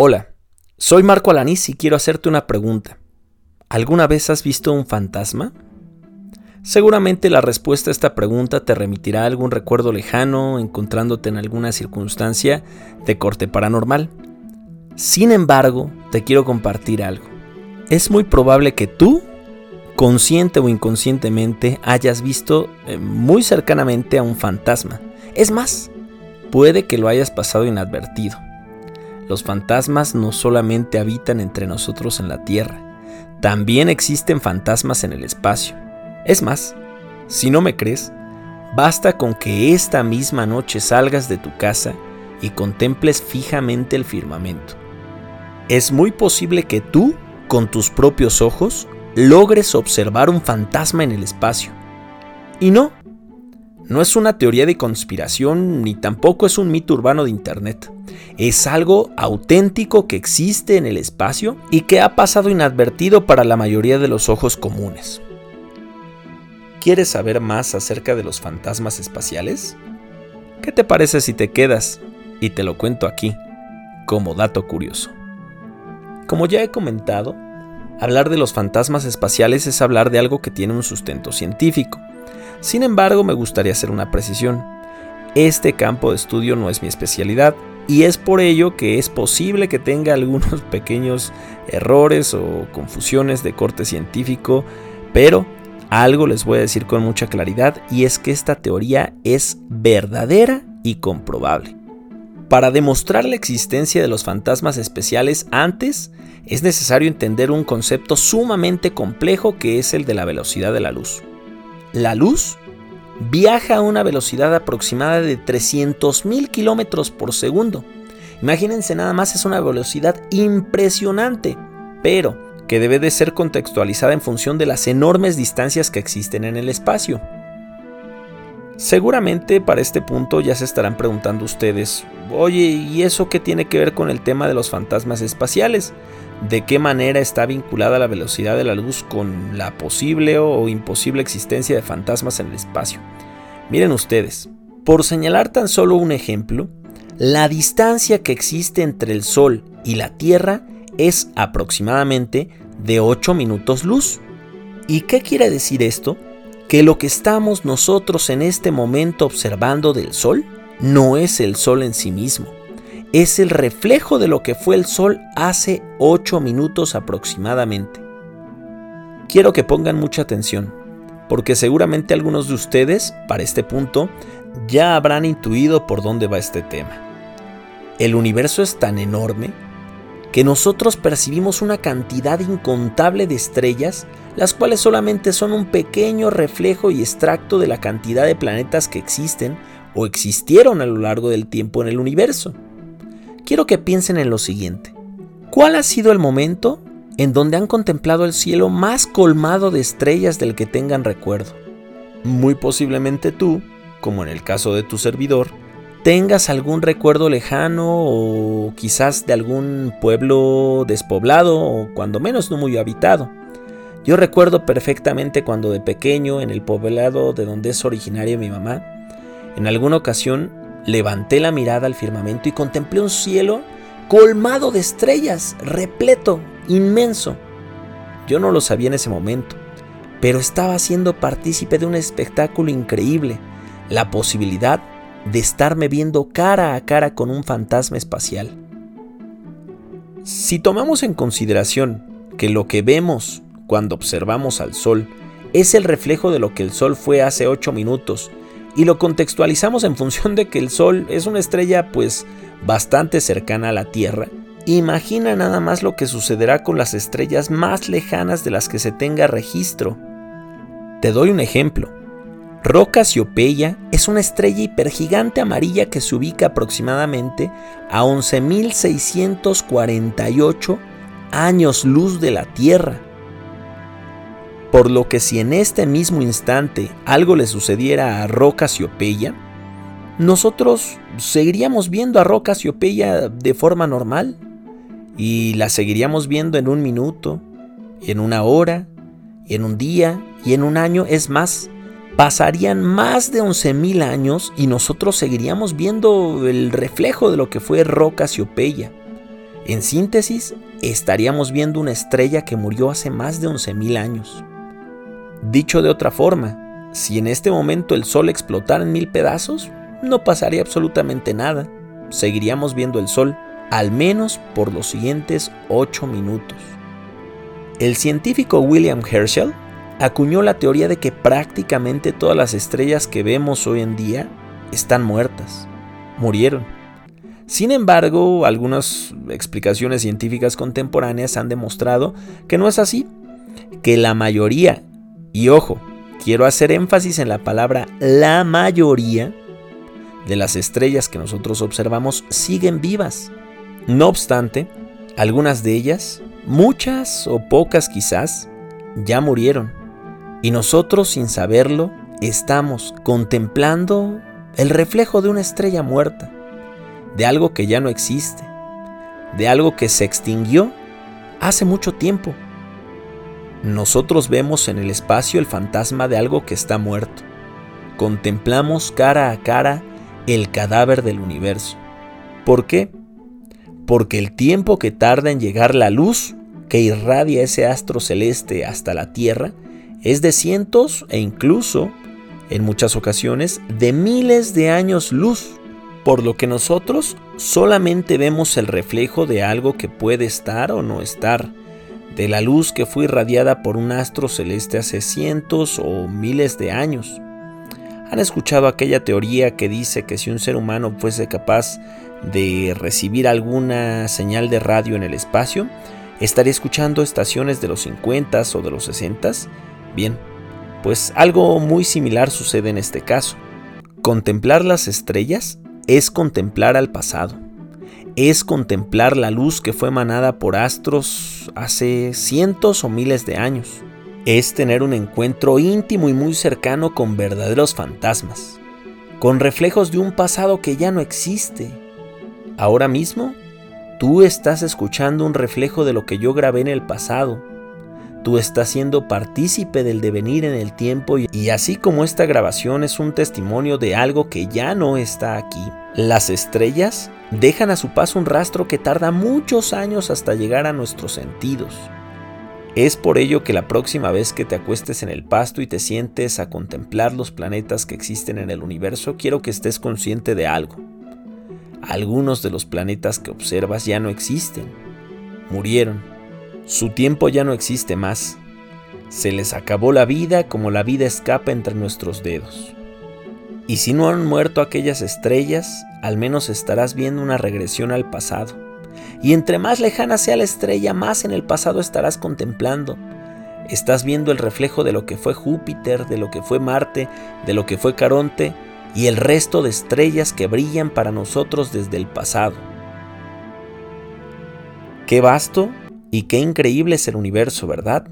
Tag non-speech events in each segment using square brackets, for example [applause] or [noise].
Hola, soy Marco Alanís y quiero hacerte una pregunta. ¿Alguna vez has visto un fantasma? Seguramente la respuesta a esta pregunta te remitirá a algún recuerdo lejano, encontrándote en alguna circunstancia de corte paranormal. Sin embargo, te quiero compartir algo. Es muy probable que tú, consciente o inconscientemente, hayas visto eh, muy cercanamente a un fantasma. Es más, puede que lo hayas pasado inadvertido. Los fantasmas no solamente habitan entre nosotros en la Tierra, también existen fantasmas en el espacio. Es más, si no me crees, basta con que esta misma noche salgas de tu casa y contemples fijamente el firmamento. Es muy posible que tú, con tus propios ojos, logres observar un fantasma en el espacio. Y no, no es una teoría de conspiración ni tampoco es un mito urbano de Internet. Es algo auténtico que existe en el espacio y que ha pasado inadvertido para la mayoría de los ojos comunes. ¿Quieres saber más acerca de los fantasmas espaciales? ¿Qué te parece si te quedas y te lo cuento aquí, como dato curioso? Como ya he comentado, hablar de los fantasmas espaciales es hablar de algo que tiene un sustento científico sin embargo, me gustaría hacer una precisión. Este campo de estudio no es mi especialidad y es por ello que es posible que tenga algunos [laughs] pequeños errores o confusiones de corte científico, pero algo les voy a decir con mucha claridad y es que esta teoría es verdadera y comprobable. Para demostrar la existencia de los fantasmas especiales antes, es necesario entender un concepto sumamente complejo que es el de la velocidad de la luz. La luz viaja a una velocidad aproximada de 300.000 kilómetros por segundo. Imagínense nada más, es una velocidad impresionante, pero que debe de ser contextualizada en función de las enormes distancias que existen en el espacio. Seguramente para este punto ya se estarán preguntando ustedes, oye, ¿y eso qué tiene que ver con el tema de los fantasmas espaciales? ¿De qué manera está vinculada la velocidad de la luz con la posible o imposible existencia de fantasmas en el espacio? Miren ustedes, por señalar tan solo un ejemplo, la distancia que existe entre el Sol y la Tierra es aproximadamente de 8 minutos luz. ¿Y qué quiere decir esto? que lo que estamos nosotros en este momento observando del Sol no es el Sol en sí mismo, es el reflejo de lo que fue el Sol hace 8 minutos aproximadamente. Quiero que pongan mucha atención, porque seguramente algunos de ustedes, para este punto, ya habrán intuido por dónde va este tema. El universo es tan enorme que nosotros percibimos una cantidad incontable de estrellas, las cuales solamente son un pequeño reflejo y extracto de la cantidad de planetas que existen o existieron a lo largo del tiempo en el universo. Quiero que piensen en lo siguiente. ¿Cuál ha sido el momento en donde han contemplado el cielo más colmado de estrellas del que tengan recuerdo? Muy posiblemente tú, como en el caso de tu servidor, tengas algún recuerdo lejano o quizás de algún pueblo despoblado o cuando menos no muy habitado. Yo recuerdo perfectamente cuando de pequeño en el poblado de donde es originaria mi mamá, en alguna ocasión levanté la mirada al firmamento y contemplé un cielo colmado de estrellas, repleto, inmenso. Yo no lo sabía en ese momento, pero estaba siendo partícipe de un espectáculo increíble, la posibilidad de estarme viendo cara a cara con un fantasma espacial. Si tomamos en consideración que lo que vemos cuando observamos al Sol es el reflejo de lo que el Sol fue hace 8 minutos y lo contextualizamos en función de que el Sol es una estrella pues bastante cercana a la Tierra, imagina nada más lo que sucederá con las estrellas más lejanas de las que se tenga registro. Te doy un ejemplo. Roca Cassiopea es una estrella hipergigante amarilla que se ubica aproximadamente a 11.648 años luz de la Tierra. Por lo que si en este mismo instante algo le sucediera a Roca Cassiopea, nosotros seguiríamos viendo a Roca Cassiopea de forma normal y la seguiríamos viendo en un minuto, en una hora, en un día y en un año, es más, pasarían más de 11.000 años y nosotros seguiríamos viendo el reflejo de lo que fue Roca Casiopeya. En síntesis, estaríamos viendo una estrella que murió hace más de 11.000 años. Dicho de otra forma, si en este momento el Sol explotara en mil pedazos, no pasaría absolutamente nada. Seguiríamos viendo el Sol, al menos por los siguientes 8 minutos. El científico William Herschel acuñó la teoría de que prácticamente todas las estrellas que vemos hoy en día están muertas, murieron. Sin embargo, algunas explicaciones científicas contemporáneas han demostrado que no es así, que la mayoría, y ojo, quiero hacer énfasis en la palabra la mayoría, de las estrellas que nosotros observamos siguen vivas. No obstante, algunas de ellas, muchas o pocas quizás, ya murieron. Y nosotros sin saberlo estamos contemplando el reflejo de una estrella muerta, de algo que ya no existe, de algo que se extinguió hace mucho tiempo. Nosotros vemos en el espacio el fantasma de algo que está muerto. Contemplamos cara a cara el cadáver del universo. ¿Por qué? Porque el tiempo que tarda en llegar la luz que irradia ese astro celeste hasta la Tierra es de cientos e incluso, en muchas ocasiones, de miles de años luz, por lo que nosotros solamente vemos el reflejo de algo que puede estar o no estar, de la luz que fue irradiada por un astro celeste hace cientos o miles de años. ¿Han escuchado aquella teoría que dice que si un ser humano fuese capaz de recibir alguna señal de radio en el espacio, estaría escuchando estaciones de los 50 o de los 60 Bien, pues algo muy similar sucede en este caso. Contemplar las estrellas es contemplar al pasado, es contemplar la luz que fue emanada por astros hace cientos o miles de años, es tener un encuentro íntimo y muy cercano con verdaderos fantasmas, con reflejos de un pasado que ya no existe. Ahora mismo, tú estás escuchando un reflejo de lo que yo grabé en el pasado, Tú estás siendo partícipe del devenir en el tiempo y así como esta grabación es un testimonio de algo que ya no está aquí, las estrellas dejan a su paso un rastro que tarda muchos años hasta llegar a nuestros sentidos. Es por ello que la próxima vez que te acuestes en el pasto y te sientes a contemplar los planetas que existen en el universo, quiero que estés consciente de algo. Algunos de los planetas que observas ya no existen, murieron su tiempo ya no existe más. Se les acabó la vida como la vida escapa entre nuestros dedos. Y si no han muerto aquellas estrellas, al menos estarás viendo una regresión al pasado. Y entre más lejana sea la estrella, más en el pasado estarás contemplando. Estás viendo el reflejo de lo que fue Júpiter, de lo que fue Marte, de lo que fue Caronte y el resto de estrellas que brillan para nosotros desde el pasado. Qué vasto y qué increíble es el universo, ¿verdad?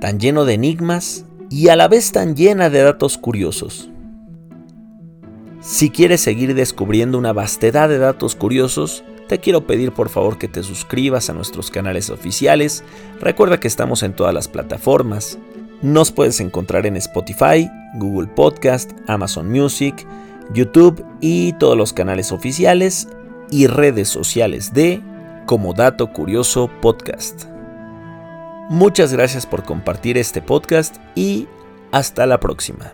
Tan lleno de enigmas y a la vez tan llena de datos curiosos. Si quieres seguir descubriendo una vastedad de datos curiosos, te quiero pedir por favor que te suscribas a nuestros canales oficiales. Recuerda que estamos en todas las plataformas. Nos puedes encontrar en Spotify, Google Podcast, Amazon Music, YouTube y todos los canales oficiales y redes sociales de como Dato Curioso Podcast. Muchas gracias por compartir este podcast y hasta la próxima.